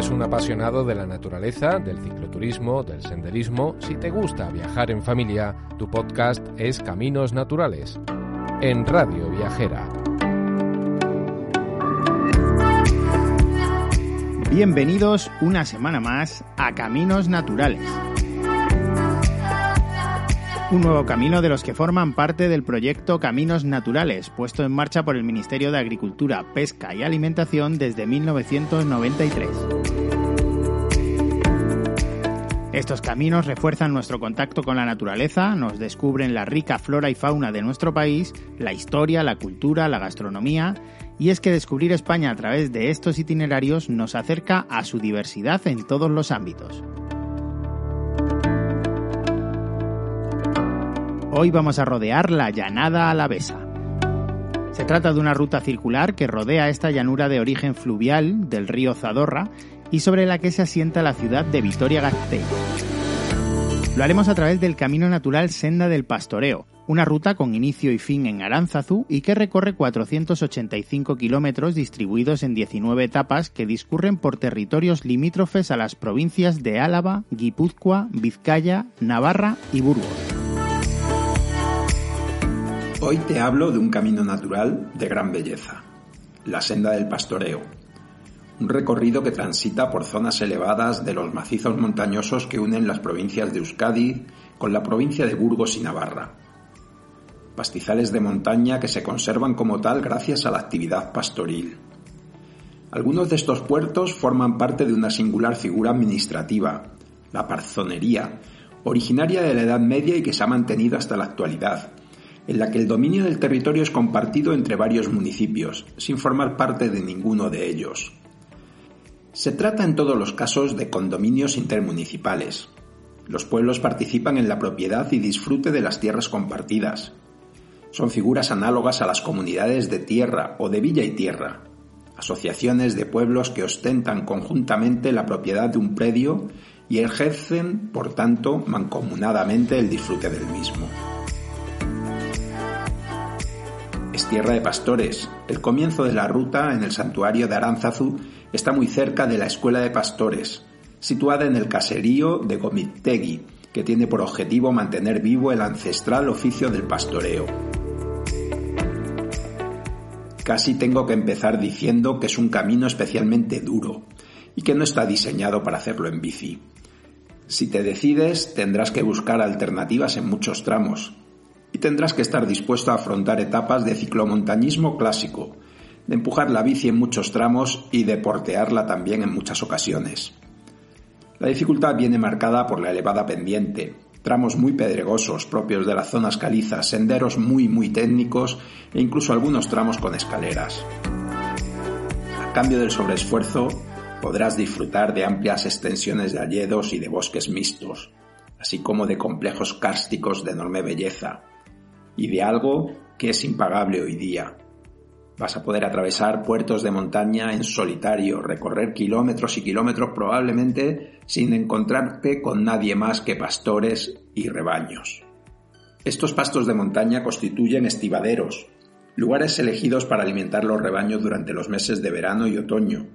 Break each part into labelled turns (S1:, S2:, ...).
S1: eres un apasionado de la naturaleza, del cicloturismo, del senderismo, si te gusta viajar en familia, tu podcast es Caminos Naturales, en Radio Viajera.
S2: Bienvenidos una semana más a Caminos Naturales. Un nuevo camino de los que forman parte del proyecto Caminos Naturales, puesto en marcha por el Ministerio de Agricultura, Pesca y Alimentación desde 1993. Estos caminos refuerzan nuestro contacto con la naturaleza, nos descubren la rica flora y fauna de nuestro país, la historia, la cultura, la gastronomía, y es que descubrir España a través de estos itinerarios nos acerca a su diversidad en todos los ámbitos. Hoy vamos a rodear la llanada alavesa. Se trata de una ruta circular que rodea esta llanura de origen fluvial del río Zadorra y sobre la que se asienta la ciudad de Vitoria-Gasteiz. Lo haremos a través del Camino Natural Senda del Pastoreo, una ruta con inicio y fin en Aránzazu y que recorre 485 kilómetros distribuidos en 19 etapas que discurren por territorios limítrofes a las provincias de Álava, Guipúzcoa, Vizcaya, Navarra y Burgos.
S3: Hoy te hablo de un camino natural de gran belleza, la senda del pastoreo, un recorrido que transita por zonas elevadas de los macizos montañosos que unen las provincias de Euskadi con la provincia de Burgos y Navarra. Pastizales de montaña que se conservan como tal gracias a la actividad pastoril. Algunos de estos puertos forman parte de una singular figura administrativa, la parzonería, originaria de la Edad Media y que se ha mantenido hasta la actualidad, en la que el dominio del territorio es compartido entre varios municipios, sin formar parte de ninguno de ellos. Se trata en todos los casos de condominios intermunicipales. Los pueblos participan en la propiedad y disfrute de las tierras compartidas. Son figuras análogas a las comunidades de tierra o de villa y tierra, asociaciones de pueblos que ostentan conjuntamente la propiedad de un predio y ejercen, por tanto, mancomunadamente el disfrute del mismo. Tierra de pastores. El comienzo de la ruta en el santuario de Aránzazu está muy cerca de la escuela de pastores, situada en el caserío de Gomitegui, que tiene por objetivo mantener vivo el ancestral oficio del pastoreo. Casi tengo que empezar diciendo que es un camino especialmente duro y que no está diseñado para hacerlo en bici. Si te decides, tendrás que buscar alternativas en muchos tramos, y tendrás que estar dispuesto a afrontar etapas de ciclomontañismo clásico, de empujar la bici en muchos tramos y de portearla también en muchas ocasiones. La dificultad viene marcada por la elevada pendiente, tramos muy pedregosos propios de las zonas calizas, senderos muy muy técnicos e incluso algunos tramos con escaleras. A cambio del sobreesfuerzo, podrás disfrutar de amplias extensiones de alledos y de bosques mixtos, así como de complejos cársticos de enorme belleza, y de algo que es impagable hoy día. Vas a poder atravesar puertos de montaña en solitario, recorrer kilómetros y kilómetros probablemente sin encontrarte con nadie más que pastores y rebaños. Estos pastos de montaña constituyen estivaderos, lugares elegidos para alimentar los rebaños durante los meses de verano y otoño,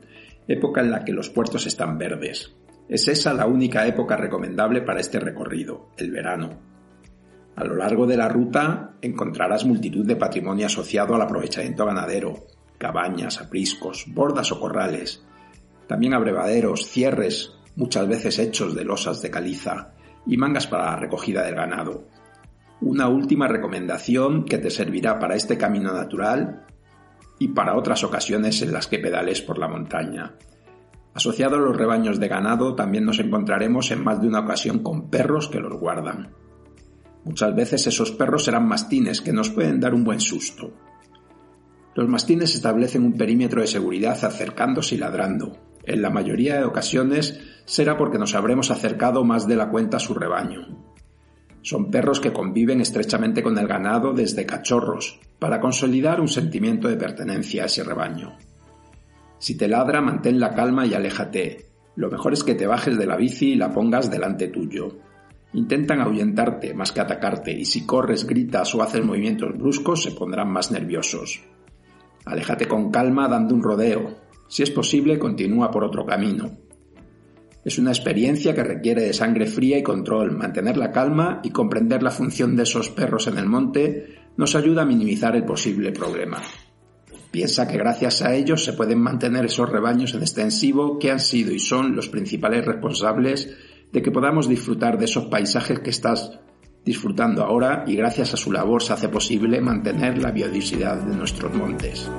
S3: época en la que los puertos están verdes. Es esa la única época recomendable para este recorrido, el verano. A lo largo de la ruta encontrarás multitud de patrimonio asociado al aprovechamiento ganadero, cabañas, apriscos, bordas o corrales. También abrevaderos, cierres, muchas veces hechos de losas de caliza, y mangas para la recogida del ganado. Una última recomendación que te servirá para este camino natural y para otras ocasiones en las que pedales por la montaña. Asociado a los rebaños de ganado también nos encontraremos en más de una ocasión con perros que los guardan. Muchas veces esos perros serán mastines que nos pueden dar un buen susto. Los mastines establecen un perímetro de seguridad acercándose y ladrando. En la mayoría de ocasiones será porque nos habremos acercado más de la cuenta a su rebaño. Son perros que conviven estrechamente con el ganado desde cachorros, para consolidar un sentimiento de pertenencia a ese rebaño. Si te ladra, mantén la calma y aléjate. Lo mejor es que te bajes de la bici y la pongas delante tuyo. Intentan ahuyentarte más que atacarte y si corres, gritas o haces movimientos bruscos se pondrán más nerviosos. Aléjate con calma dando un rodeo. Si es posible, continúa por otro camino. Es una experiencia que requiere de sangre fría y control. Mantener la calma y comprender la función de esos perros en el monte nos ayuda a minimizar el posible problema. Piensa que gracias a ellos se pueden mantener esos rebaños en extensivo que han sido y son los principales responsables de que podamos disfrutar de esos paisajes que estás disfrutando ahora y gracias a su labor se hace posible mantener la biodiversidad de nuestros montes.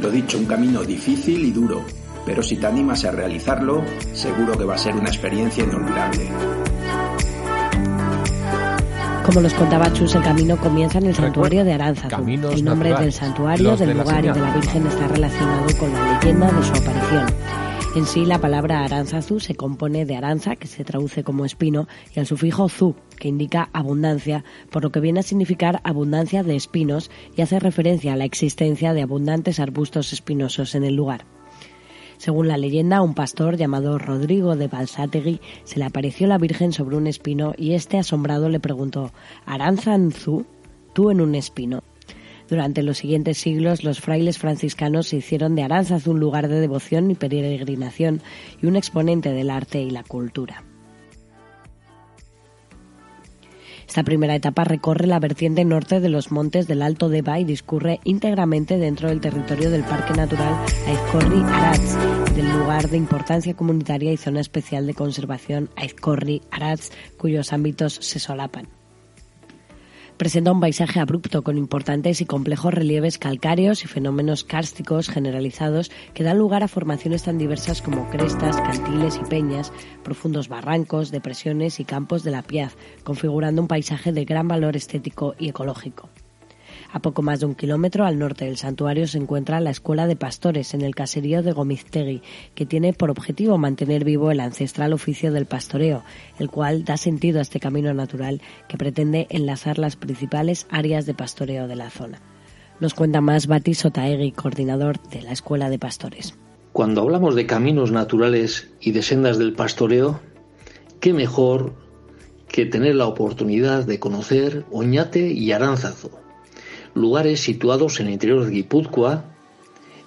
S3: Lo dicho, un camino difícil y duro, pero si te animas a realizarlo, seguro que va a ser una experiencia inolvidable.
S4: Como nos contaba Chus, el camino comienza en el santuario de Aránzazu. El nombre del santuario, del lugar y de la Virgen está relacionado con la leyenda de su aparición. En sí, la palabra Aránzazu se compone de aranza, que se traduce como espino, y al sufijo zu, que indica abundancia, por lo que viene a significar abundancia de espinos y hace referencia a la existencia de abundantes arbustos espinosos en el lugar. Según la leyenda, un pastor llamado Rodrigo de Balsátegui se le apareció la Virgen sobre un espino y este asombrado le preguntó ¿Aranzanzu? ¿Tú en un espino? Durante los siguientes siglos, los frailes franciscanos se hicieron de Aranzaz un lugar de devoción y peregrinación y un exponente del arte y la cultura. Esta primera etapa recorre la vertiente norte de los montes del Alto Deva y discurre íntegramente dentro del territorio del Parque Natural Aizcorri-Arats, del lugar de importancia comunitaria y zona especial de conservación Aizcorri-Arats, cuyos ámbitos se solapan presenta un paisaje abrupto con importantes y complejos relieves calcáreos y fenómenos kársticos generalizados que dan lugar a formaciones tan diversas como crestas, cantiles y peñas, profundos barrancos, depresiones y campos de la piaz, configurando un paisaje de gran valor estético y ecológico. A poco más de un kilómetro al norte del santuario se encuentra la Escuela de Pastores en el caserío de Gomiztegui, que tiene por objetivo mantener vivo el ancestral oficio del pastoreo, el cual da sentido a este camino natural que pretende enlazar las principales áreas de pastoreo de la zona. Nos cuenta más Bati Sotaegui, coordinador de la Escuela de Pastores.
S5: Cuando hablamos de caminos naturales y de sendas del pastoreo, qué mejor que tener la oportunidad de conocer Oñate y Aránzazo, lugares situados en el interior de Guipúzcoa,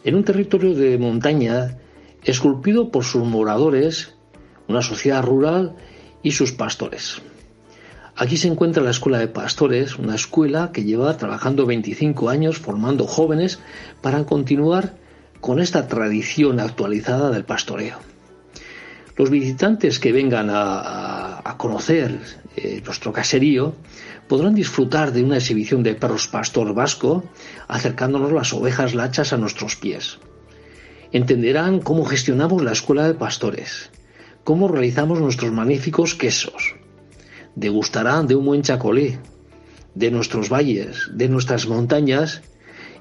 S5: en un territorio de montaña esculpido por sus moradores, una sociedad rural y sus pastores. Aquí se encuentra la Escuela de Pastores, una escuela que lleva trabajando 25 años formando jóvenes para continuar con esta tradición actualizada del pastoreo. Los visitantes que vengan a, conocer eh, nuestro caserío podrán disfrutar de una exhibición de perros pastor vasco acercándonos las ovejas lachas a nuestros pies. Entenderán cómo gestionamos la escuela de pastores, cómo realizamos nuestros magníficos quesos. Degustarán de un buen chacolé, de nuestros valles, de nuestras montañas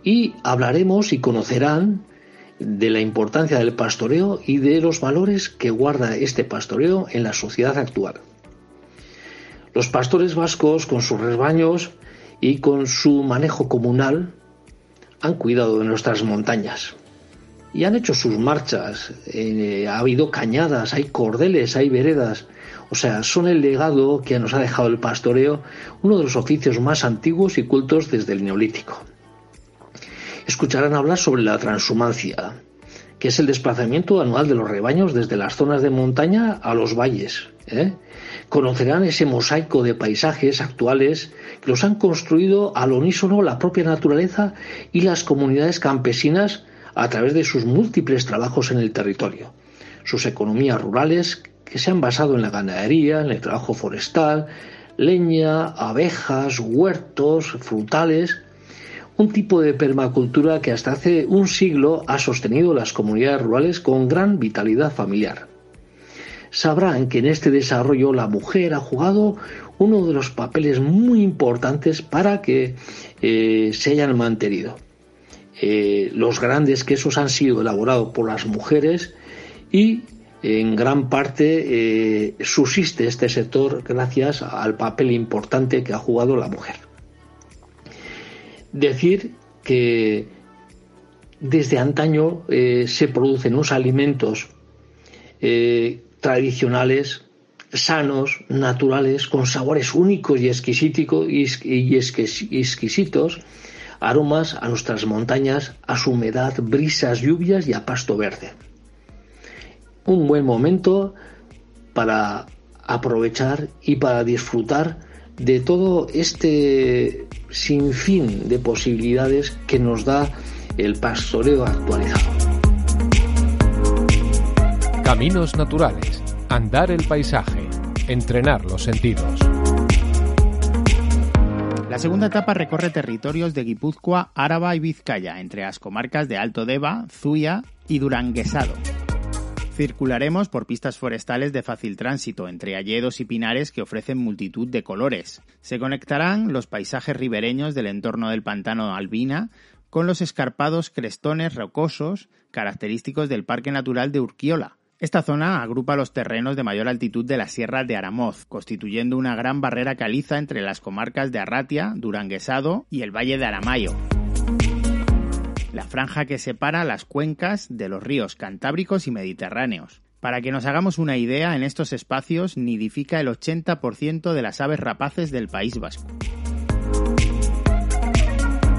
S5: y hablaremos y conocerán de la importancia del pastoreo y de los valores que guarda este pastoreo en la sociedad actual. Los pastores vascos, con sus rebaños y con su manejo comunal, han cuidado de nuestras montañas y han hecho sus marchas. Eh, ha habido cañadas, hay cordeles, hay veredas. O sea, son el legado que nos ha dejado el pastoreo, uno de los oficios más antiguos y cultos desde el Neolítico. Escucharán hablar sobre la transhumancia, que es el desplazamiento anual de los rebaños desde las zonas de montaña a los valles. ¿eh? Conocerán ese mosaico de paisajes actuales que los han construido al unísono la propia naturaleza y las comunidades campesinas a través de sus múltiples trabajos en el territorio, sus economías rurales que se han basado en la ganadería, en el trabajo forestal, leña, abejas, huertos, frutales, un tipo de permacultura que hasta hace un siglo ha sostenido las comunidades rurales con gran vitalidad familiar sabrán que en este desarrollo la mujer ha jugado uno de los papeles muy importantes para que eh, se hayan mantenido. Eh, los grandes quesos han sido elaborados por las mujeres y en gran parte eh, subsiste este sector gracias al papel importante que ha jugado la mujer. Decir que desde antaño se producen unos alimentos tradicionales, sanos, naturales, con sabores únicos y exquisitos, aromas a nuestras montañas, a su humedad, brisas, lluvias y a pasto verde. un buen momento para aprovechar y para disfrutar de todo este sinfín de posibilidades que nos da el pastoreo actualizado.
S1: Caminos naturales, andar el paisaje, entrenar los sentidos.
S2: La segunda etapa recorre territorios de Guipúzcoa, Áraba y Vizcaya, entre las comarcas de Alto Deva, Zuya y Duranguesado. Circularemos por pistas forestales de fácil tránsito, entre alledos y pinares que ofrecen multitud de colores. Se conectarán los paisajes ribereños del entorno del pantano Albina con los escarpados crestones rocosos característicos del Parque Natural de Urquiola, esta zona agrupa los terrenos de mayor altitud de la Sierra de Aramoz, constituyendo una gran barrera caliza entre las comarcas de Arratia, Duranguesado y el Valle de Aramayo. La franja que separa las cuencas de los ríos Cantábricos y Mediterráneos. Para que nos hagamos una idea, en estos espacios nidifica el 80% de las aves rapaces del País Vasco.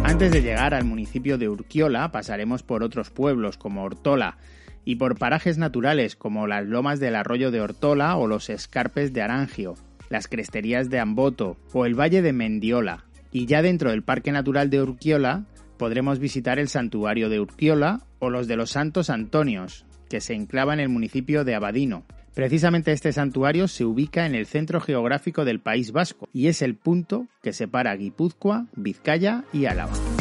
S2: Antes de llegar al municipio de Urquiola, pasaremos por otros pueblos como Ortola, y por parajes naturales como las lomas del arroyo de Ortola o los escarpes de Arangio, las cresterías de Amboto o el valle de Mendiola. Y ya dentro del Parque Natural de Urquiola podremos visitar el santuario de Urquiola o los de los Santos Antonios, que se enclava en el municipio de Abadino. Precisamente este santuario se ubica en el centro geográfico del País Vasco y es el punto que separa Guipúzcoa, Vizcaya y Álava.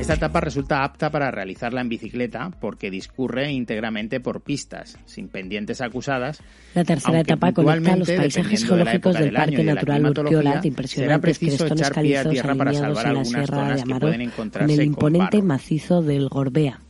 S2: Esta etapa resulta apta para realizarla en bicicleta porque discurre íntegramente por pistas, sin pendientes acusadas.
S4: La tercera etapa conecta los paisajes geológicos del, Parque Natural Urquiola, impresionantes crestones calizos alineados en la Sierra de Amaro, con el imponente macizo del Gorbea.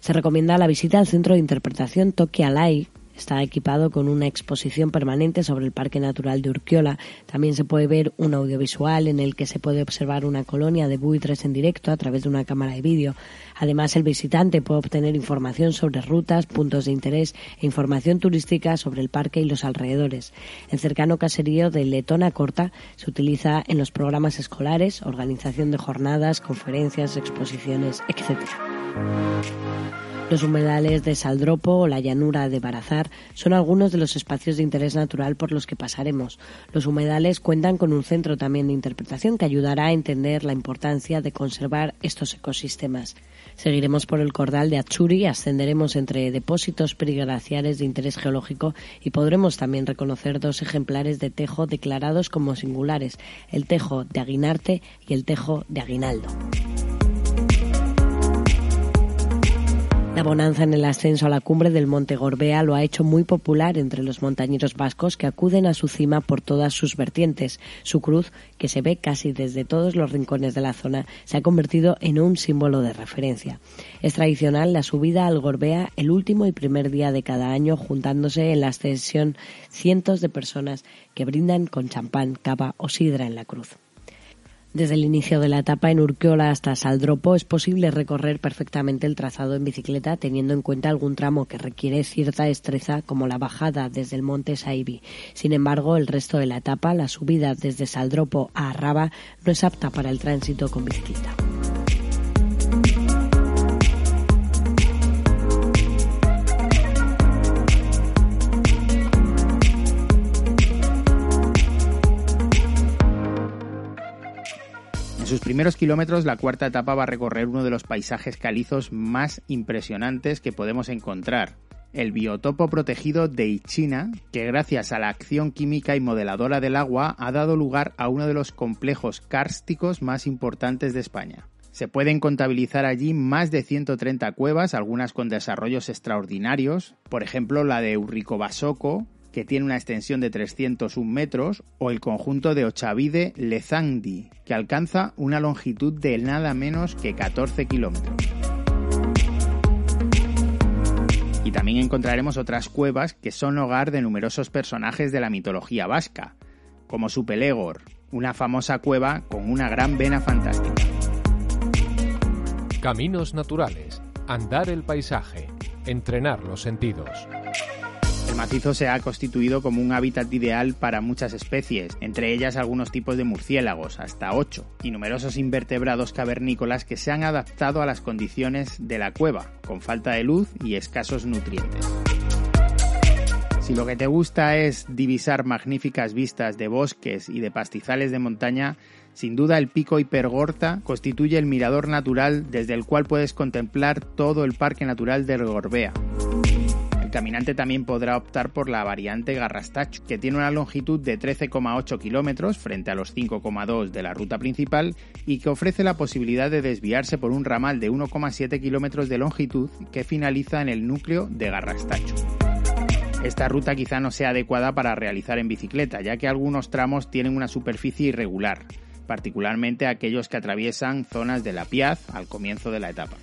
S4: Se recomienda la visita al Centro de Interpretación Toki Alai, Está equipado con una exposición permanente sobre el Parque Natural de Urquiola. También se puede ver un audiovisual en el que se puede observar una colonia de buitres en directo a través de una cámara de vídeo. Además, el visitante puede obtener información sobre rutas, puntos de interés e información turística sobre el parque y los alrededores. El cercano caserío de Letona Corta se utiliza en los programas escolares, organización de jornadas, conferencias, exposiciones, etc. Los humedales de Saldropo o la llanura de Barazar son algunos de los espacios de interés natural por los que pasaremos. Los humedales cuentan con un centro también de interpretación que ayudará a entender la importancia de conservar estos ecosistemas. Seguiremos por el cordal de Achuri, ascenderemos entre depósitos periglaciares de interés geológico y podremos también reconocer dos ejemplares de tejo declarados como singulares, el tejo de Aguinarte y el tejo de Aguinaldo. La bonanza en el ascenso a la cumbre del Monte Gorbea lo ha hecho muy popular entre los montañeros vascos que acuden a su cima por todas sus vertientes. Su cruz, que se ve casi desde todos los rincones de la zona, se ha convertido en un símbolo de referencia. Es tradicional la subida al Gorbea el último y primer día de cada año, juntándose en la ascensión cientos de personas que brindan con champán, cava o sidra en la cruz. Desde el inicio de la etapa en Urquiola hasta Saldropo es posible recorrer perfectamente el trazado en bicicleta teniendo en cuenta algún tramo que requiere cierta destreza como la bajada desde el monte Saibi. Sin embargo, el resto de la etapa, la subida desde Saldropo a Arraba, no es apta para el tránsito con bicicleta.
S2: Sus primeros kilómetros, la cuarta etapa va a recorrer uno de los paisajes calizos más impresionantes que podemos encontrar, el biotopo protegido de Ichina, que gracias a la acción química y modeladora del agua ha dado lugar a uno de los complejos kársticos más importantes de España. Se pueden contabilizar allí más de 130 cuevas, algunas con desarrollos extraordinarios, por ejemplo la de Urricobasoco, que tiene una extensión de 301 metros, o el conjunto de Ochavide Lezandi, que alcanza una longitud de nada menos que 14 kilómetros. Y también encontraremos otras cuevas que son hogar de numerosos personajes de la mitología vasca, como Supelegor, una famosa cueva con una gran vena fantástica.
S1: Caminos naturales, andar el paisaje, entrenar los sentidos.
S2: El macizo se ha constituido como un hábitat ideal para muchas especies, entre ellas algunos tipos de murciélagos, hasta 8, y numerosos invertebrados cavernícolas que se han adaptado a las condiciones de la cueva, con falta de luz y escasos nutrientes. Si lo que te gusta es divisar magníficas vistas de bosques y de pastizales de montaña, sin duda el pico Hipergorta constituye el mirador natural desde el cual puedes contemplar todo el Parque Natural del Gorbea. Caminante también podrá optar por la variante Garrastacho, que tiene una longitud de 13,8 kilómetros frente a los 5,2 de la ruta principal y que ofrece la posibilidad de desviarse por un ramal de 1,7 kilómetros de longitud que finaliza en el núcleo de Garrastacho. Esta ruta quizá no sea adecuada para realizar en bicicleta, ya que algunos tramos tienen una superficie irregular, particularmente aquellos que atraviesan zonas de la Piaz al comienzo de la etapa.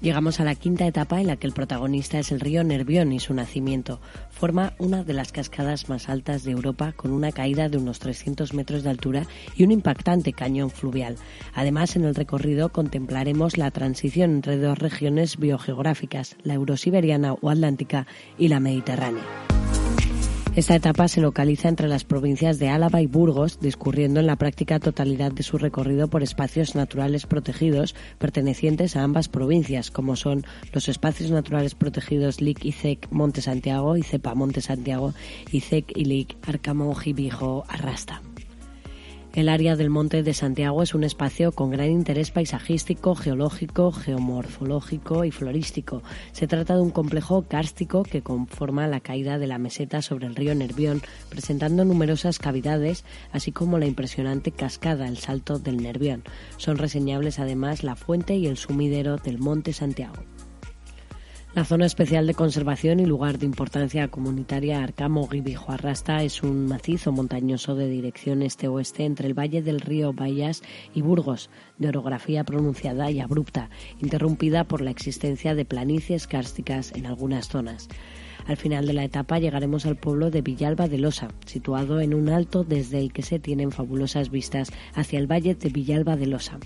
S4: Llegamos a la quinta etapa en la que el protagonista es el río Nervión y su nacimiento. Forma una de las cascadas más altas de Europa con una caída de unos 300 metros de altura y un impactante cañón fluvial. Además, en el recorrido contemplaremos la transición entre dos regiones biogeográficas, la eurosiberiana o atlántica y la mediterránea. Esta etapa se localiza entre las provincias de Álava y Burgos, discurriendo en la práctica totalidad de su recorrido por espacios naturales protegidos pertenecientes a ambas provincias, como son los espacios naturales protegidos LIC ICEC Monte Santiago y CEPA Monte Santiago y CEC y LIC Arcamo Gibijo Arrasta. El área del Monte de Santiago es un espacio con gran interés paisajístico, geológico, geomorfológico y florístico. Se trata de un complejo kárstico que conforma la caída de la meseta sobre el río Nervión, presentando numerosas cavidades, así como la impresionante cascada, el Salto del Nervión. Son reseñables además la fuente y el sumidero del Monte Santiago. La zona especial de conservación y lugar de importancia comunitaria Arcamo Gibijo Arrasta es un macizo montañoso de dirección este-oeste entre el valle del río Bayas y Burgos, de orografía pronunciada y abrupta, interrumpida por la existencia de planicies kársticas en algunas zonas. Al final de la etapa llegaremos al pueblo de Villalba de Losa, situado en un alto desde el que se tienen fabulosas vistas hacia el valle de Villalba de Losa.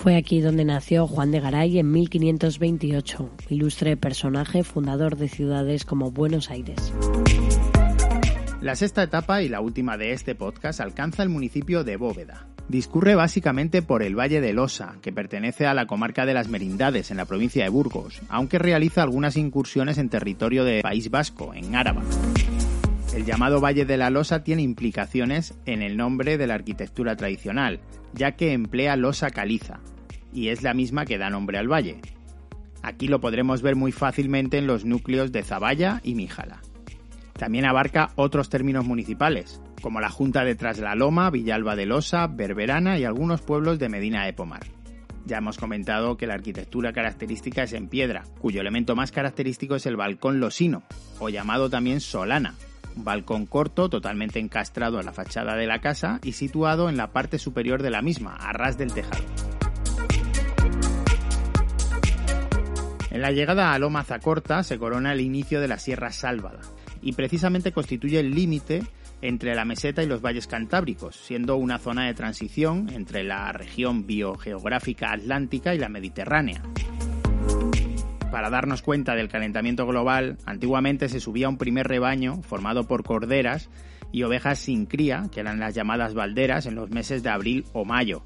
S4: Fue aquí donde nació Juan de Garay en 1528, ilustre personaje fundador de ciudades como Buenos Aires.
S2: La sexta etapa y la última de este podcast alcanza el municipio de Bóveda. Discurre básicamente por el Valle de Losa, que pertenece a la comarca de las Merindades, en la provincia de Burgos, aunque realiza algunas incursiones en territorio de País Vasco, en Áraba. El llamado Valle de la Losa tiene implicaciones en el nombre de la arquitectura tradicional, ya que emplea losa caliza, y es la misma que da nombre al valle. Aquí lo podremos ver muy fácilmente en los núcleos de Zaballa y Míjala. También abarca otros términos municipales, como la Junta de Traslaloma, Villalba de Losa, Berberana y algunos pueblos de Medina de Pomar. Ya hemos comentado que la arquitectura característica es en piedra, cuyo elemento más característico es el balcón losino, o llamado también solana, un balcón corto totalmente encastrado en la fachada de la casa y situado en la parte superior de la misma, a ras del tejado. En la llegada a Loma Zacorta se corona el inicio de la Sierra Sálvada y precisamente constituye el límite entre la meseta y los valles cantábricos, siendo una zona de transición entre la región biogeográfica atlántica y la mediterránea para darnos cuenta del calentamiento global, antiguamente se subía un primer rebaño formado por corderas y ovejas sin cría, que eran las llamadas balderas, en los meses de abril o mayo,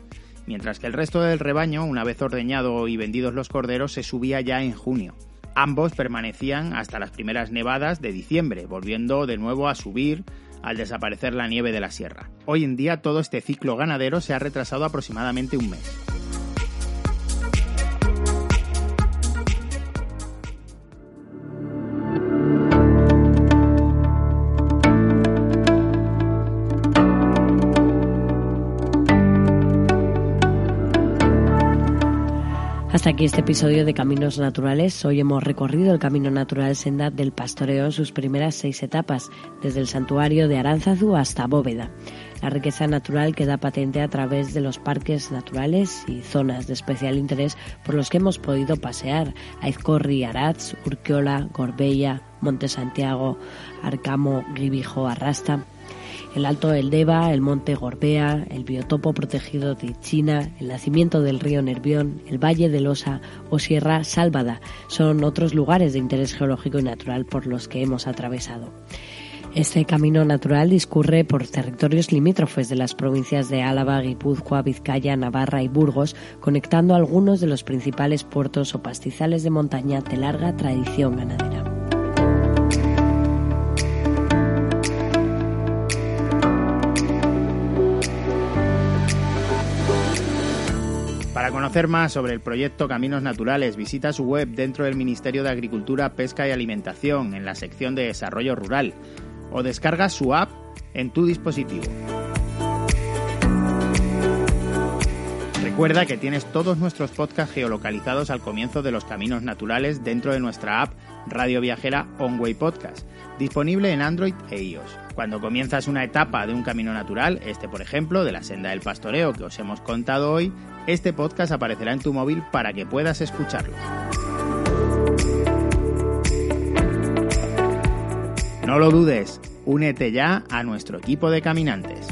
S2: mientras que el resto del rebaño, una vez ordeñado y vendidos los corderos, se subía ya en junio. Ambos permanecían hasta las primeras nevadas de diciembre, volviendo de nuevo a subir al desaparecer la nieve de la sierra. Hoy en día todo este ciclo ganadero se ha retrasado aproximadamente un mes.
S4: Hasta aquí este episodio de Caminos Naturales. Hoy hemos recorrido el Camino Natural Senda del Pastoreo en sus primeras seis etapas, desde el santuario de Aránzazu hasta Bóveda. La riqueza natural queda patente a través de los parques naturales y zonas de especial interés por los que hemos podido pasear. Aizcorri, Aratz, Urquiola, Gorbella, Monte Santiago, Arcamo, Gribijo, Arrasta el Alto del Deva, el Monte Gorbea, el biotopo protegido de China, el nacimiento del río Nervión, el Valle de Losa o Sierra Sálvada son otros lugares de interés geológico y natural por los que hemos atravesado. Este camino natural discurre por territorios limítrofes de las provincias de Álava, Guipúzcoa, Vizcaya, Navarra y Burgos, conectando algunos de los principales puertos o pastizales de montaña de larga tradición ganadera.
S2: Para conocer más sobre el proyecto Caminos Naturales, visita su web dentro del Ministerio de Agricultura, Pesca y Alimentación en la sección de Desarrollo Rural o descarga su app en tu dispositivo. Recuerda que tienes todos nuestros podcasts geolocalizados al comienzo de los caminos naturales dentro de nuestra app Radio Viajera Onway Podcast, disponible en Android e iOS. Cuando comienzas una etapa de un camino natural, este por ejemplo de la senda del pastoreo que os hemos contado hoy, este podcast aparecerá en tu móvil para que puedas escucharlo. No lo dudes, únete ya a nuestro equipo de caminantes.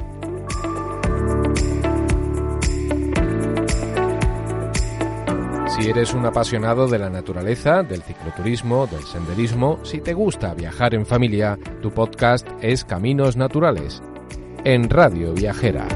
S1: Si eres un apasionado de la naturaleza, del cicloturismo, del senderismo, si te gusta viajar en familia, tu podcast es Caminos Naturales, en Radio Viajera.